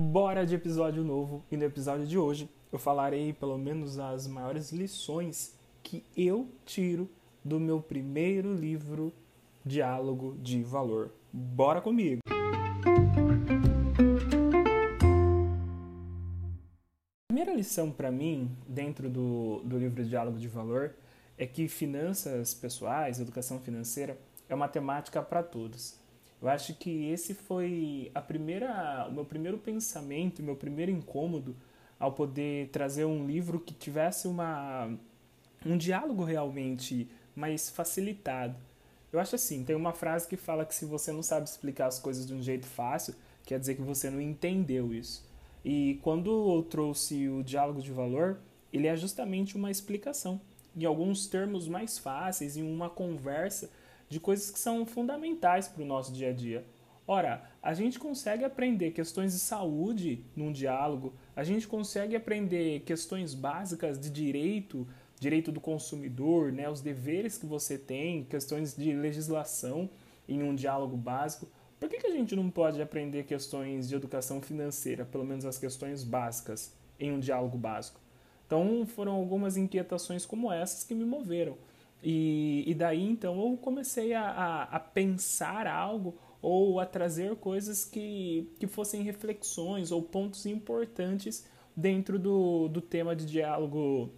Bora de episódio novo e no episódio de hoje eu falarei pelo menos as maiores lições que eu tiro do meu primeiro livro Diálogo de Valor. Bora comigo! A primeira lição para mim, dentro do, do livro Diálogo de Valor, é que finanças pessoais, educação financeira, é uma temática para todos. Eu acho que esse foi a primeira, o meu primeiro pensamento, meu primeiro incômodo ao poder trazer um livro que tivesse uma, um diálogo realmente mais facilitado. Eu acho assim, tem uma frase que fala que se você não sabe explicar as coisas de um jeito fácil, quer dizer que você não entendeu isso. E quando eu trouxe o diálogo de valor, ele é justamente uma explicação, em alguns termos mais fáceis, em uma conversa de coisas que são fundamentais para o nosso dia a dia. Ora, a gente consegue aprender questões de saúde num diálogo, a gente consegue aprender questões básicas de direito, direito do consumidor, né, os deveres que você tem, questões de legislação em um diálogo básico. Por que, que a gente não pode aprender questões de educação financeira, pelo menos as questões básicas, em um diálogo básico? Então, foram algumas inquietações como essas que me moveram. E, e daí então eu comecei a, a, a, pensar algo ou a trazer coisas que, que fossem reflexões ou pontos importantes dentro do, do tema de diálogo,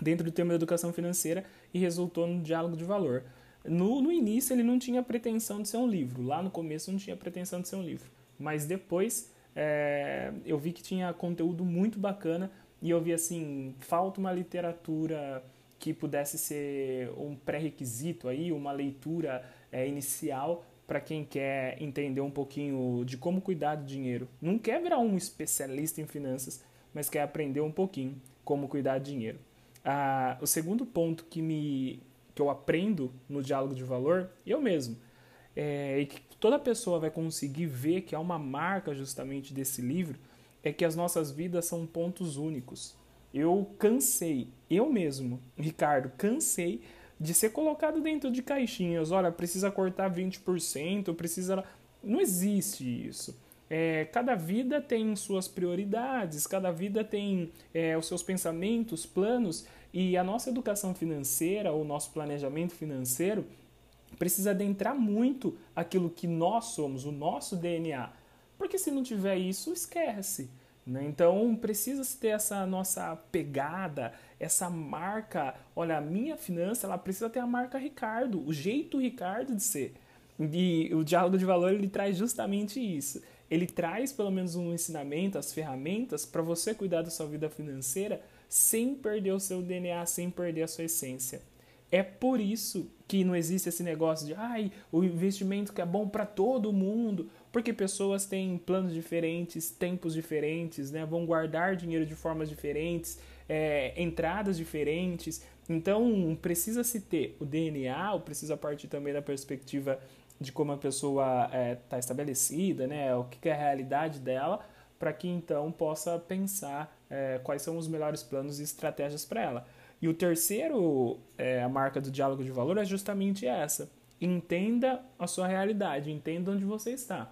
dentro do tema da educação financeira e resultou no diálogo de valor. No, no início ele não tinha pretensão de ser um livro, lá no começo não tinha pretensão de ser um livro, mas depois é, eu vi que tinha conteúdo muito bacana e eu vi assim, falta uma literatura que pudesse ser um pré-requisito aí, uma leitura é, inicial para quem quer entender um pouquinho de como cuidar do dinheiro. Não quer virar um especialista em finanças, mas quer aprender um pouquinho como cuidar do dinheiro. Ah, o segundo ponto que me que eu aprendo no diálogo de valor, eu mesmo, é, e que toda pessoa vai conseguir ver que é uma marca justamente desse livro, é que as nossas vidas são pontos únicos. Eu cansei, eu mesmo, Ricardo, cansei de ser colocado dentro de caixinhas. Olha, precisa cortar 20%, precisa. Não existe isso. É, cada vida tem suas prioridades, cada vida tem é, os seus pensamentos, planos, e a nossa educação financeira, o nosso planejamento financeiro, precisa adentrar muito aquilo que nós somos, o nosso DNA. Porque se não tiver isso, esquece. Né? Então precisa-se ter essa nossa pegada, essa marca. Olha, a minha finança ela precisa ter a marca Ricardo, o jeito Ricardo de ser. E o diálogo de valor ele traz justamente isso. Ele traz pelo menos um ensinamento, as ferramentas para você cuidar da sua vida financeira sem perder o seu DNA, sem perder a sua essência. É por isso que não existe esse negócio de ai, o investimento que é bom para todo mundo, porque pessoas têm planos diferentes, tempos diferentes, né? vão guardar dinheiro de formas diferentes, é, entradas diferentes. Então, precisa se ter o DNA, ou precisa partir também da perspectiva de como a pessoa está é, tá estabelecida, né? o que é a realidade dela, para que então possa pensar é, quais são os melhores planos e estratégias para ela. E o terceiro, é, a marca do diálogo de valor é justamente essa. Entenda a sua realidade, entenda onde você está.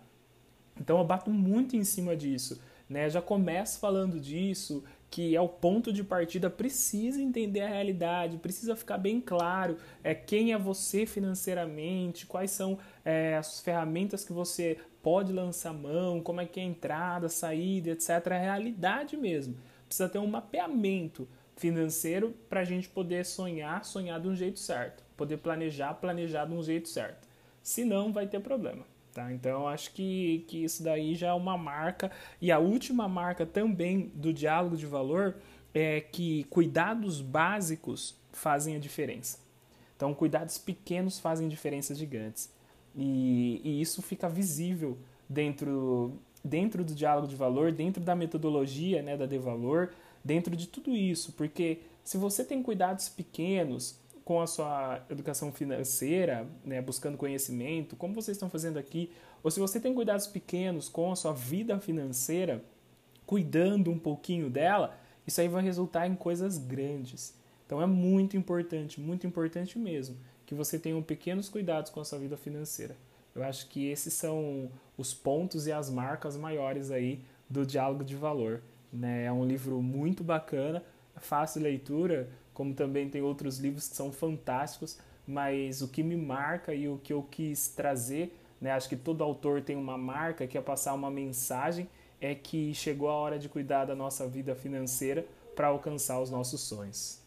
Então eu bato muito em cima disso, né? Já começo falando disso, que é o ponto de partida, precisa entender a realidade, precisa ficar bem claro é, quem é você financeiramente, quais são é, as ferramentas que você pode lançar mão, como é que é a entrada, saída, etc. É a realidade mesmo. Precisa ter um mapeamento financeiro para a gente poder sonhar, sonhar de um jeito certo, poder planejar, planejar de um jeito certo. Senão vai ter problema. Tá? Então, acho que, que isso daí já é uma marca. E a última marca também do diálogo de valor é que cuidados básicos fazem a diferença. Então, cuidados pequenos fazem diferenças gigantes. E, e isso fica visível dentro, dentro do diálogo de valor, dentro da metodologia né, da Valor, dentro de tudo isso. Porque se você tem cuidados pequenos, com a sua educação financeira, né, buscando conhecimento, como vocês estão fazendo aqui, ou se você tem cuidados pequenos com a sua vida financeira, cuidando um pouquinho dela, isso aí vai resultar em coisas grandes. Então é muito importante, muito importante mesmo, que você tenha pequenos cuidados com a sua vida financeira. Eu acho que esses são os pontos e as marcas maiores aí do Diálogo de Valor. Né? É um livro muito bacana, fácil de leitura, como também tem outros livros que são fantásticos, mas o que me marca e o que eu quis trazer, né? acho que todo autor tem uma marca que é passar uma mensagem, é que chegou a hora de cuidar da nossa vida financeira para alcançar os nossos sonhos.